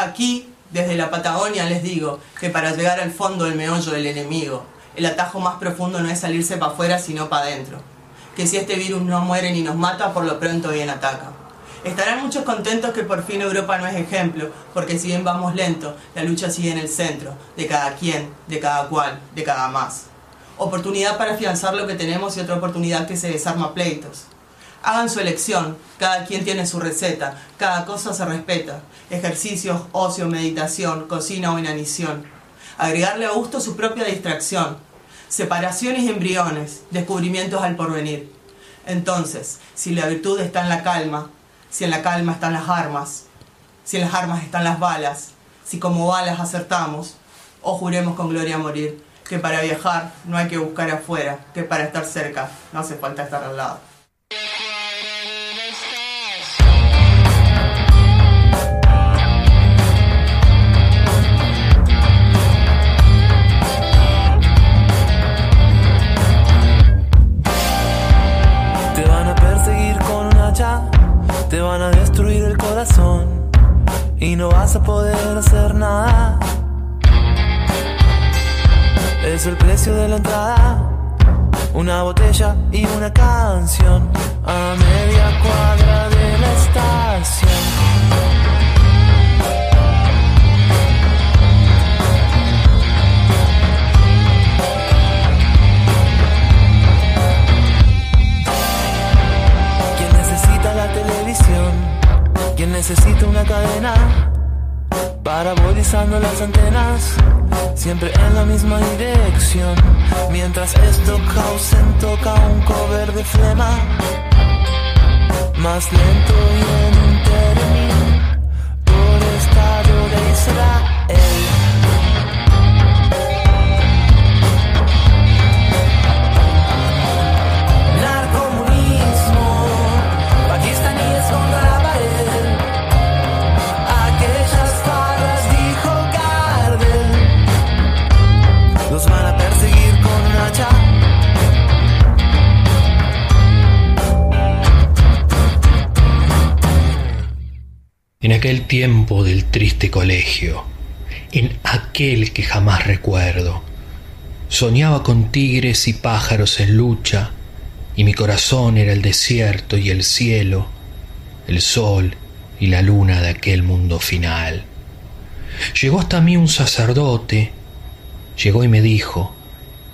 Aquí, desde la Patagonia, les digo que para llegar al fondo del meollo del enemigo, el atajo más profundo no es salirse para afuera, sino para adentro. Que si este virus no muere ni nos mata, por lo pronto bien ataca. Estarán muchos contentos que por fin Europa no es ejemplo, porque si bien vamos lento, la lucha sigue en el centro, de cada quien, de cada cual, de cada más. Oportunidad para afianzar lo que tenemos y otra oportunidad que se desarma pleitos. Hagan su elección, cada quien tiene su receta, cada cosa se respeta. Ejercicios, ocio, meditación, cocina o inanición. Agregarle a gusto su propia distracción. Separaciones y embriones, descubrimientos al porvenir. Entonces, si la virtud está en la calma, si en la calma están las armas, si en las armas están las balas, si como balas acertamos, o juremos con gloria morir, que para viajar no hay que buscar afuera, que para estar cerca no hace falta estar al lado. Te van a destruir el corazón y no vas a poder hacer nada. Es el precio de la entrada, una botella y una canción a media cuadra de la estación. Quien necesita una cadena, parabolizando las antenas, siempre en la misma dirección. Mientras Stockhausen toca un cover de flema, más lento y en un término, por estado de Israel. Aquel tiempo del triste colegio, en aquel que jamás recuerdo, soñaba con tigres y pájaros en lucha, y mi corazón era el desierto y el cielo, el sol y la luna de aquel mundo final. Llegó hasta mí un sacerdote, llegó y me dijo,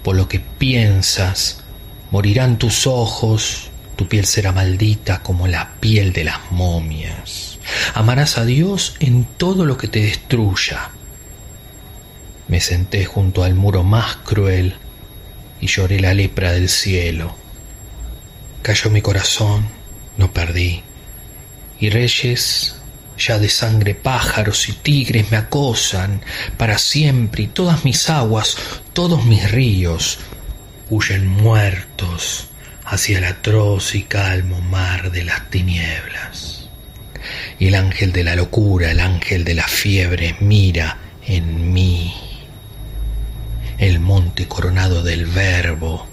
por lo que piensas, morirán tus ojos, tu piel será maldita como la piel de las momias. Amarás a Dios en todo lo que te destruya. Me senté junto al muro más cruel y lloré la lepra del cielo. Cayó mi corazón, no perdí. Y reyes ya de sangre pájaros y tigres me acosan para siempre y todas mis aguas, todos mis ríos huyen muertos hacia el atroz y calmo mar de las tinieblas. Y el ángel de la locura, el ángel de la fiebre mira en mí. El monte coronado del verbo.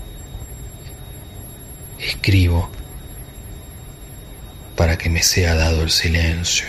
Escribo para que me sea dado el silencio.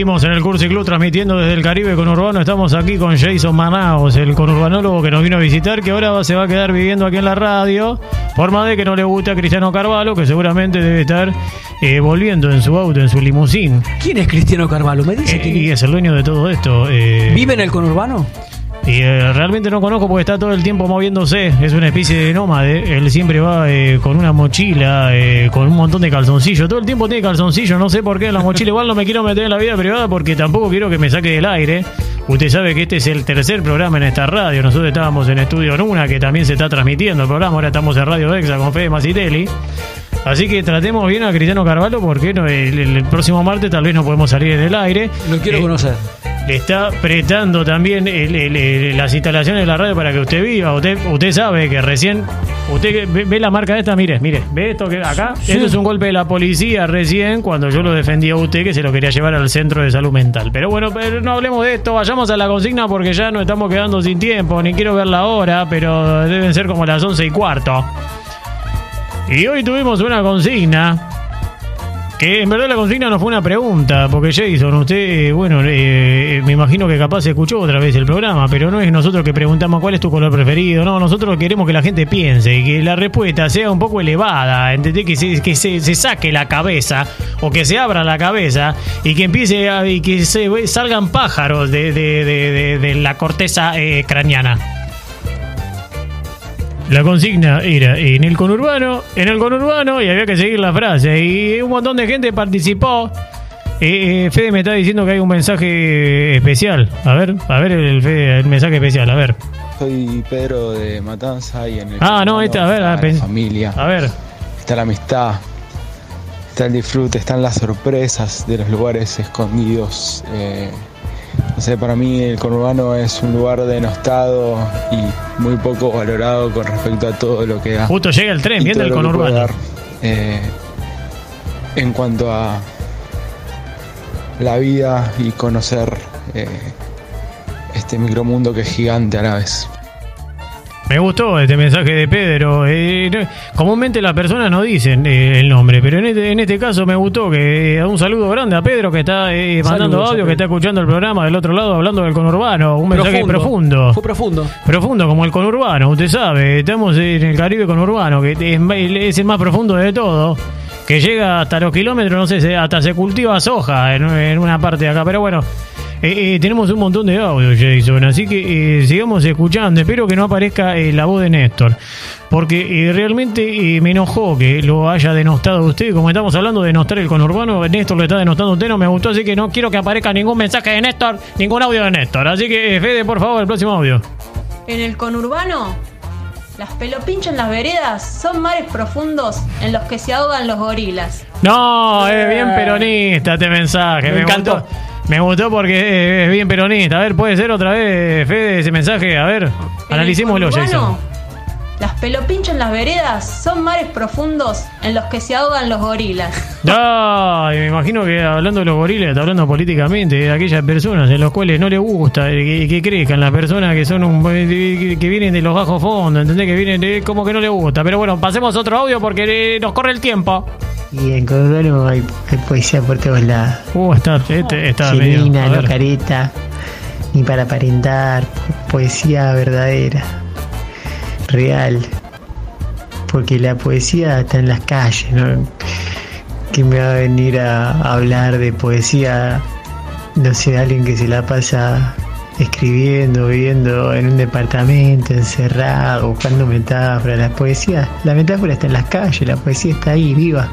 Seguimos en el Curso Club transmitiendo desde el Caribe con Urbano. Estamos aquí con Jason Manaos, el conurbanólogo que nos vino a visitar, que ahora se va a quedar viviendo aquí en la radio. Por más de que no le guste a Cristiano Carvalho, que seguramente debe estar eh, volviendo en su auto, en su limusín. ¿Quién es Cristiano Carvalho? Me dice Eh, que y es el dueño de todo esto. eh, vive en el conurbano. Y eh, realmente no conozco porque está todo el tiempo moviéndose. Es una especie de nómade. Él siempre va eh, con una mochila, eh, con un montón de calzoncillos. Todo el tiempo tiene calzoncillos. No sé por qué en la mochila. Igual no me quiero meter en la vida privada porque tampoco quiero que me saque del aire. Usted sabe que este es el tercer programa en esta radio. Nosotros estábamos en Estudio Nuna, que también se está transmitiendo el programa. Ahora estamos en Radio Dexa con Fede Macitelli. Así que tratemos bien a Cristiano Carvalho porque el, el próximo martes tal vez no podemos salir en el aire. Lo quiero Eh, conocer. Le está apretando también el- el- el- las instalaciones de la radio para que usted viva. Usted, usted sabe que recién. Usted ve, ve la marca esta, mire, mire, ve esto que acá. Esto es un golpe de la policía recién cuando yo lo defendía a usted que se lo quería llevar al centro de salud mental. Pero bueno, pero no hablemos de esto, vayamos a la consigna porque ya nos estamos quedando sin tiempo, ni quiero ver la hora, pero deben ser como las once y cuarto. Y hoy tuvimos una consigna. Que en verdad la consigna no fue una pregunta, porque Jason, usted, eh, bueno, eh, me imagino que capaz escuchó otra vez el programa, pero no es nosotros que preguntamos cuál es tu color preferido, no, nosotros queremos que la gente piense y que la respuesta sea un poco elevada, ¿entendés? Que, se, que se, saque la cabeza o que se abra la cabeza y que empiece a, y que se salgan pájaros de, de- de- la corteza eh, craneana. La consigna era en el conurbano, en el conurbano, y había que seguir la frase. Y un montón de gente participó. Eh, eh, Fede me está diciendo que hay un mensaje especial. A ver, a ver el, Fede, el mensaje especial, a ver. Soy Pedro de Matanza y en el Ah, no, este, a ver, ah, la pens- familia, A ver, está la amistad, está el disfrute, están las sorpresas de los lugares escondidos. eh, no sé, para mí el conurbano es un lugar denostado y muy poco valorado con respecto a todo lo que da. justo llega el tren, viene el conurbano. dar, eh, en cuanto a la vida y conocer eh, este micromundo que es gigante a la vez. Me gustó este mensaje de Pedro. Eh, no- comúnmente las personas no dicen eh, el nombre, pero en este, en este caso me gustó que eh, un saludo grande a Pedro que está eh, mandando Saludos audio, que está escuchando el programa del otro lado hablando del conurbano. Un mensaje profundo. Fue profundo. Profundo como el conurbano, usted sabe, estamos en el Caribe conurbano, que es, es el más profundo de todo, que llega hasta los kilómetros, no sé, hasta se cultiva soja en, en una parte de acá, pero bueno, eh, eh, tenemos un montón de audio, Jason, así que eh, sigamos escuchando, espero que no aparezca eh, la voz de Néstor, porque eh, realmente eh, me enojó que lo haya denostado usted, como estamos hablando de denostar el conurbano, Néstor lo está denostando a usted, no me gustó, así que no quiero que aparezca ningún mensaje de Néstor, ningún audio de Néstor, así que eh, Fede, por favor, el próximo audio. En el conurbano, las pelopinchas en las veredas son mares profundos en los que se ahogan los gorilas. No, es bien peronista este mensaje. Me Me, encantó. gustó. Me gustó porque eh, es bien peronista. A ver, puede ser otra vez, Fede, ese mensaje. A ver, analicémoslo, Jason. Las pelopinchas en las veredas son mares profundos en los que se ahogan los gorilas. Ay, me imagino que hablando de los gorilas, está hablando políticamente de aquellas personas en las cuales no les gusta que, que crezcan, las personas que son un, que, que vienen de los bajos fondos, ¿entendés? Que vienen de como que no les gusta. Pero bueno, pasemos a otro audio porque eh, nos corre el tiempo. Y en Conurbano hay, hay poesía por todos lados. Uh, está, este, está no careta, ni para aparentar. Poesía verdadera, real. Porque la poesía está en las calles, ¿no? ¿Quién me va a venir a hablar de poesía? No sé, alguien que se la pasa escribiendo, viviendo en un departamento, encerrado, buscando metáforas. La poesía, la metáfora está en las calles, la poesía está ahí, viva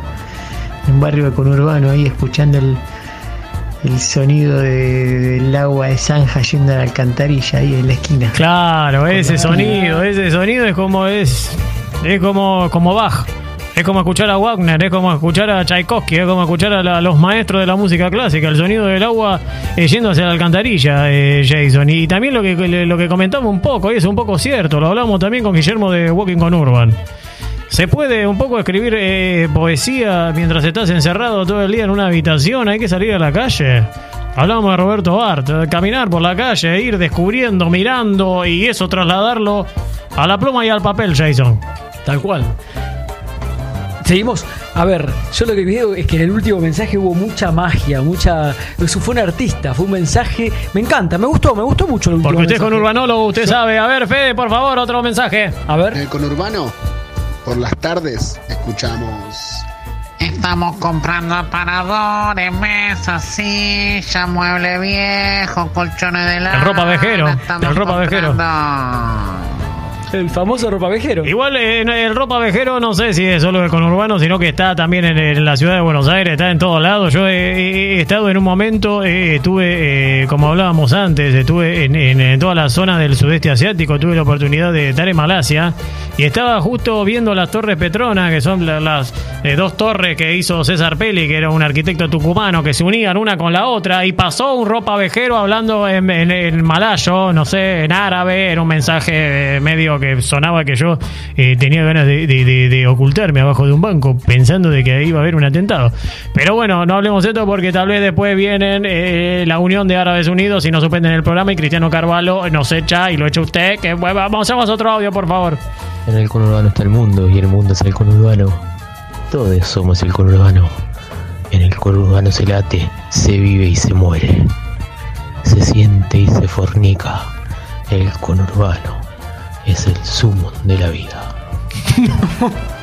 en un barrio conurbano ahí escuchando el, el sonido de- del agua de zanja yendo a la alcantarilla ahí en la esquina. Claro, ese sonido, ese sonido es como es es como como Bach. Es como escuchar a Wagner, es como escuchar a Tchaikovsky, es como escuchar a la- los maestros de la música clásica, el sonido del agua eh, yendo hacia la alcantarilla, eh, Jason. Y también lo que lo que comentamos un poco, y es un poco cierto, lo hablamos también con Guillermo de Walking con Urban. ¿Se puede un poco escribir eh, poesía mientras estás encerrado todo el día en una habitación? ¿Hay que salir a la calle? Hablamos de Roberto Bart, de caminar por la calle, ir descubriendo, mirando y eso trasladarlo a la pluma y al papel, Jason. Tal cual. Seguimos. A ver, yo lo que veo es que en el último mensaje hubo mucha magia, mucha. Eso fue un artista, fue un mensaje. Me encanta, me gustó, me gustó mucho el último Porque usted es mensaje. conurbanólogo, usted sabe. A ver, Fede, por favor, otro mensaje. A ver. En el conurbano, por las tardes, escuchamos. Estamos comprando aparadores, mesas, silla, mueble viejo, colchones de lana. El ropa vejero, el ropa vejero. El famoso ropa vejero. Igual en el ropa vejero no sé si es solo de conurbano, sino que está también en, la ciudad de Buenos Aires, está en todos lados. Yo he, estado en un momento, eh, estuve, eh, como hablábamos antes, estuve en, en- en toda la zona del sudeste asiático, tuve la oportunidad de estar en Malasia y estaba justo viendo las Torres Petronas, que son la- las eh, dos torres que hizo César Peli, que era un arquitecto tucumano, que se unían una con la otra y pasó un ropa vejero hablando en, en- malayo, no sé, en árabe, era un mensaje eh, que sonaba que yo eh, tenía ganas de, ocultarme abajo de un banco pensando de que ahí iba a haber un atentado. Pero bueno, no hablemos de esto porque tal vez después vienen eh, la Unión de Árabes Unidos y nos suspenden el programa y Cristiano Carvalho nos echa y lo echa usted. Que bueno, vamos, hagamos otro audio, por favor. En el conurbano está el mundo y el mundo es el conurbano. Todos somos el conurbano. En el conurbano se late, se vive y se muere. Se siente y se fornica. El conurbano es el sumo de la vida.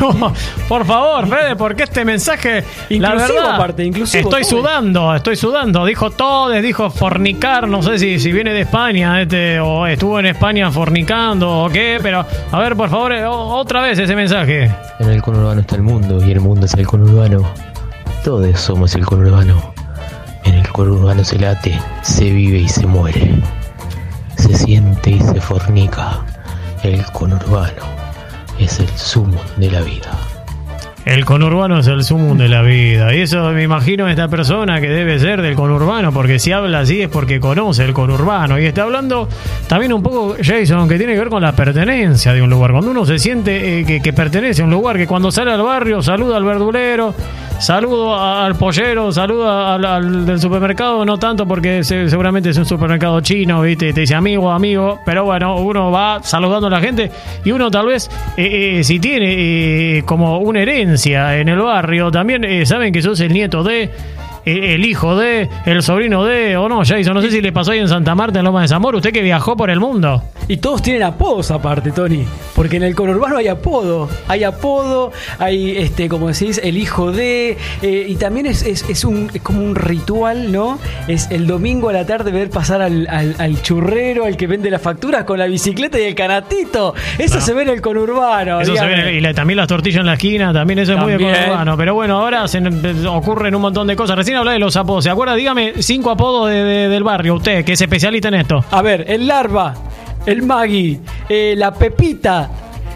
No, por favor, Fede, porque este mensaje, la verdad, inclusivo, estoy todo. sudando, estoy sudando. Dijo todes, dijo fornicar, no sé si, si viene de España, este, o estuvo en España fornicando o qué, pero a ver, por favor, eh, otra vez ese mensaje. En el conurbano está el mundo y el mundo es el conurbano. Todos somos el conurbano. En el conurbano se late, se vive y se muere. Se siente y se fornica. El conurbano es el sumo de la vida. El conurbano es el sumum de la vida. Y eso me imagino esta persona que debe ser del conurbano, porque si habla así es porque conoce el conurbano. Y está hablando también un poco, Jason, que tiene que ver con la pertenencia de un lugar. Cuando uno se siente eh, que, pertenece a un lugar, que cuando sale al barrio saluda al verdulero, saludo al pollero, saluda al, del supermercado, no tanto porque se- seguramente es un supermercado chino, ¿viste? Te dice amigo, amigo, pero bueno, uno va saludando a la gente y uno tal vez, eh, eh, si tiene como una herencia en el barrio, también eh, saben que sos el nieto de, el hijo de, el sobrino de, o no, Jason, no sé si le pasó ahí en Santa Marta, en Loma de Zamora, usted que viajó por el mundo. Y todos tienen apodos aparte, Tony. Porque en el conurbano hay apodo. Hay apodo, hay, este, como decís, el hijo de. eh, y también es, es, es un, es como un ritual, ¿no? Es el domingo a la tarde ver pasar al, al- al churrero, al que vende las facturas con la bicicleta y el canatito. Eso No. se ve en el conurbano. Eso se ve, y la- también las tortillas en la esquina, también eso es muy de conurbano. Pero bueno, ahora se n- ocurren un montón de cosas. Recién hablé de los apodos. ¿Se acuerda? Dígame cinco apodos de- de- del barrio, usted, que es especialista en esto. A ver, el larva, el magui, eh, la pepita,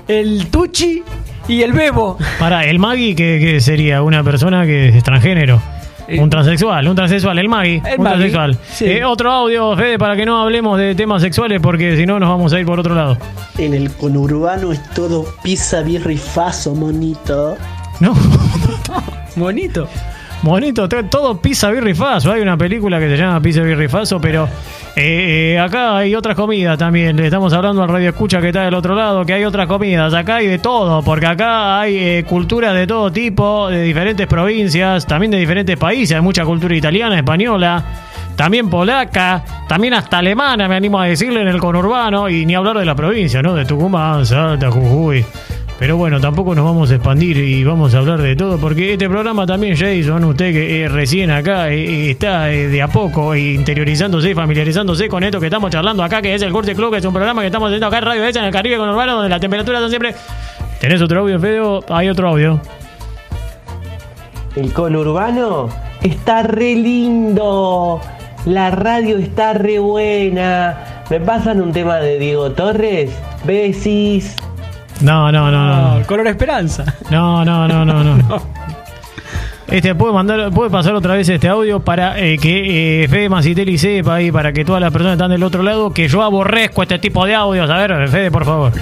el tuchi y el bebo. Para, el Magui, que, que sería una persona que es transgénero. Un transexual, un transexual, el Magui, El un Magui, transexual. sí. Eh, otro audio, Fede, para que no hablemos de temas sexuales, porque si no nos vamos a ir por otro lado. En el conurbano es todo pizza, birra y faso, monito. No. Bonito. Bonito, to- todo pizza birrifazo. Hay una película que se llama Pizza birrifazo, pero eh, eh, acá hay otras comidas también. Le estamos hablando al radio escucha que está del otro lado, que hay otras comidas. Acá hay de todo, porque acá hay eh, culturas de todo tipo, de diferentes provincias, también de diferentes países. Hay mucha cultura italiana, española. También polaca, también hasta alemana, me animo a decirle, en el conurbano, y ni hablar de la provincia, ¿no? De Tucumán, Salta, Jujuy. Pero bueno, tampoco nos vamos a expandir y vamos a hablar de todo, porque este programa también, Jason, usted que eh, recién acá eh, está eh, de a poco eh, interiorizándose y familiarizándose con esto que estamos charlando acá, que es el Curte Club, que es un programa que estamos haciendo acá en Radio Hecha, en el Caribe Conurbano, donde las temperaturas son siempre... ¿Tenés otro audio, Fede? Hay otro audio. El conurbano está re lindo. La radio está re buena. ¿Me pasan un tema de Diego Torres? Besis. No, no, no, no. No, color esperanza. No, no, no, no, no. Este puede mandar, puede pasar otra vez este audio para eh, que eh, Fede Macitelli sepa y para que todas las personas que están del otro lado que yo aborrezco este tipo de audios. A ver, Fede, por favor.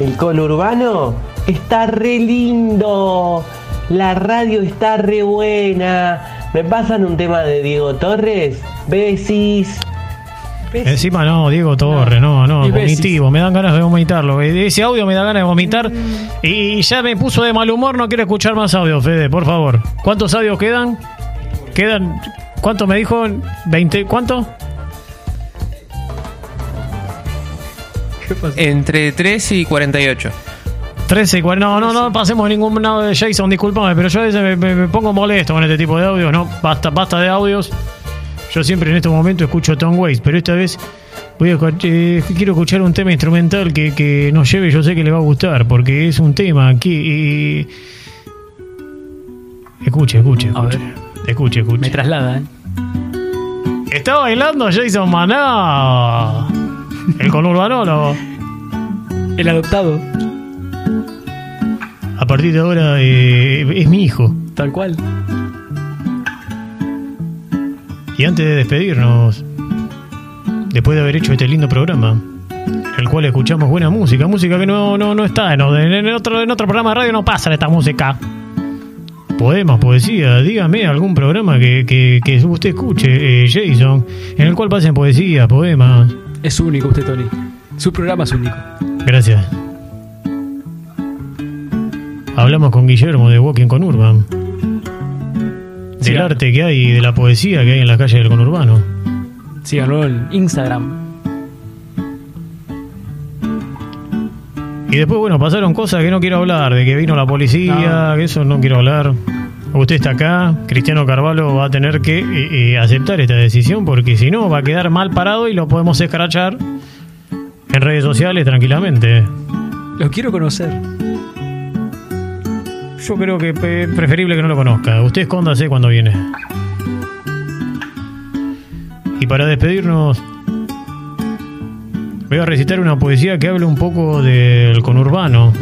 El conurbano está re lindo. La radio está re buena. ¿Me pasan un tema de Diego Torres? Besis. Encima no, Diego Torre, no, no, vomitivo, me dan ganas de vomitarlo. Ese audio me da ganas de vomitar y ya me puso de mal humor, no quiero escuchar más audio, Fede, por favor. ¿Cuántos audios quedan? Quedan, ¿cuánto me dijo? ¿20? ¿Cuánto? Entre 13 y 48. 13 y 40. No, no, no pasemos ningún lado de Jason, discúlpame, pero yo a veces me, me- me pongo molesto con este tipo de audios. No, basta, basta de audios. Yo siempre en estos momentos escucho Tom Waits, pero esta vez voy a, eh, quiero escuchar un tema instrumental que, que nos lleve, yo sé que le va a gustar, porque es un tema que... eh, escuche, escuche, escuche. Escuche, escuche. Me traslada, ¿eh? Está bailando Jason Maná. El conurbano, ¿no? El adoptado. A partir de ahora eh, es mi hijo. Tal cual. Y antes de despedirnos, después de haber hecho este lindo programa, en el cual escuchamos buena música, música que no, no, no está en, en otro, en otro programa de radio, no pasa esta música. Poemas, poesía, dígame algún programa que, que, que usted escuche, eh, Jason, en el cual pasen poesía, poemas. Es único usted, Tony. Su programa es único. Gracias. Hablamos con Guillermo de Walking con Urban. Del Sí, arte que hay y de la poesía que hay en las calles del conurbano. Síganlo en Instagram. Y después, bueno, pasaron cosas que no quiero hablar, de que vino la policía, que eso no quiero hablar. Usted está acá, Cristiano Carvalho va a tener que eh, eh, aceptar esta decisión porque si no va a quedar mal parado y lo podemos escrachar en redes sociales tranquilamente. Lo quiero conocer. Yo creo que pe- preferible que no lo conozca. Usted escóndase cuando viene. Y para despedirnos, voy a recitar una poesía que habla un poco del conurbano.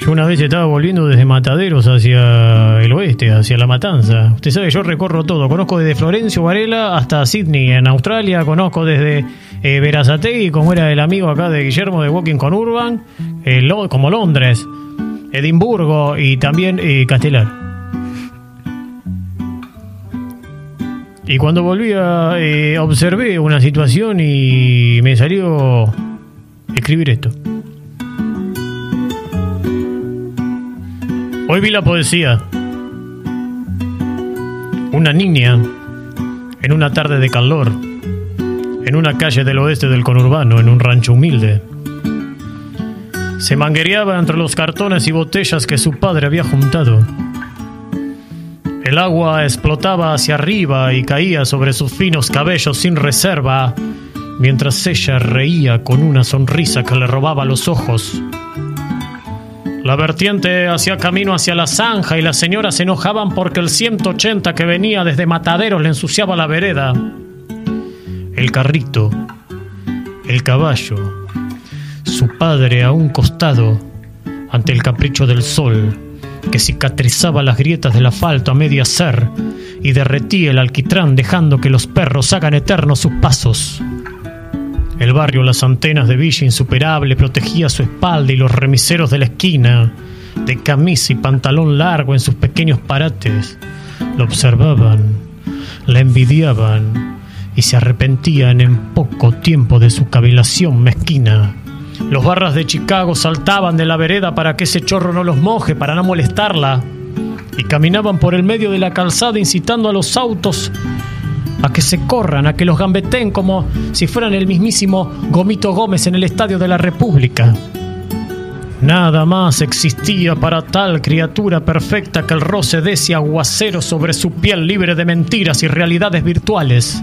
Yo una vez estaba volviendo desde Mataderos hacia el oeste, hacia La Matanza. Usted sabe, yo recorro todo. Conozco desde Florencio Varela hasta Sydney, en Australia. Conozco desde eh, Verazategui, como era el amigo acá de Guillermo de Walking con Urban, eh, como Londres, Edimburgo y también eh, Castelar. Y cuando volvía, eh, observé una situación y me salió escribir esto. Hoy vi la poesía. Una niña en una tarde de calor, en una calle del oeste del conurbano, en un rancho humilde. Se manguereaba entre los cartones y botellas que su padre había juntado. El agua explotaba hacia arriba y caía sobre sus finos cabellos sin reserva, mientras ella reía con una sonrisa que le robaba los ojos. La vertiente hacía camino hacia la zanja y las señoras se enojaban porque el 180 que venía desde Mataderos le ensuciaba la vereda. El carrito, el caballo, su padre a un costado, ante el capricho del sol, que cicatrizaba las grietas del asfalto a medio hacer y derretía el alquitrán dejando que los perros hagan eternos sus pasos. El barrio Las Antenas de Villa Insuperable protegía su espalda y los remiseros de la esquina, de camisa y pantalón largo en sus pequeños parates, lo observaban, la envidiaban y se arrepentían en poco tiempo de su cavilación mezquina. Los barras de Chicago saltaban de la vereda para que ese chorro no los moje, para no molestarla, y caminaban por el medio de la calzada incitando a los autos a que se corran, a que los gambeteen como si fueran el mismísimo Gomito Gómez en el Estadio de la República. Nada más existía para tal criatura perfecta que el roce de ese aguacero sobre su piel libre de mentiras y realidades virtuales.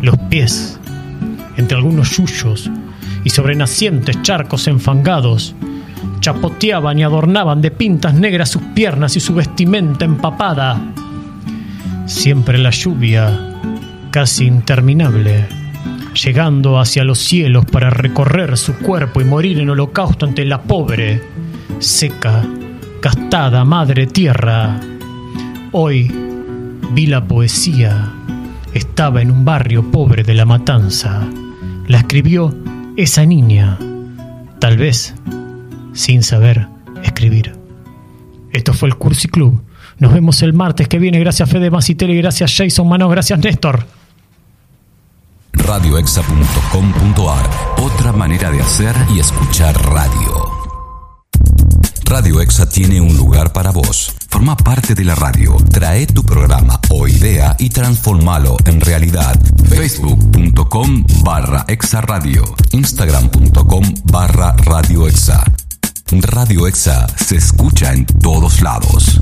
Los pies, entre algunos yuyos y sobre nacientes charcos enfangados, chapoteaban y adornaban de pintas negras sus piernas y su vestimenta empapada. Siempre la lluvia, casi interminable, llegando hacia los cielos para recorrer su cuerpo y morir en holocausto ante la pobre, seca, gastada madre tierra. Hoy vi la poesía. Estaba en un barrio pobre de La Matanza. La escribió esa niña, tal vez, sin saber escribir. Esto fue el Cursi Club. Nos vemos el martes que viene. Gracias Fede Macitelli, gracias Jason Manos, gracias Néstor. radioexa.com.ar Otra manera de hacer y escuchar radio. Radio Exa tiene un lugar para vos. Forma parte de la radio. Trae tu programa o idea y transformalo en realidad. Facebook.com barra Exa Radio. Instagram.com barra Radio Exa. Radio Exa se escucha en todos lados.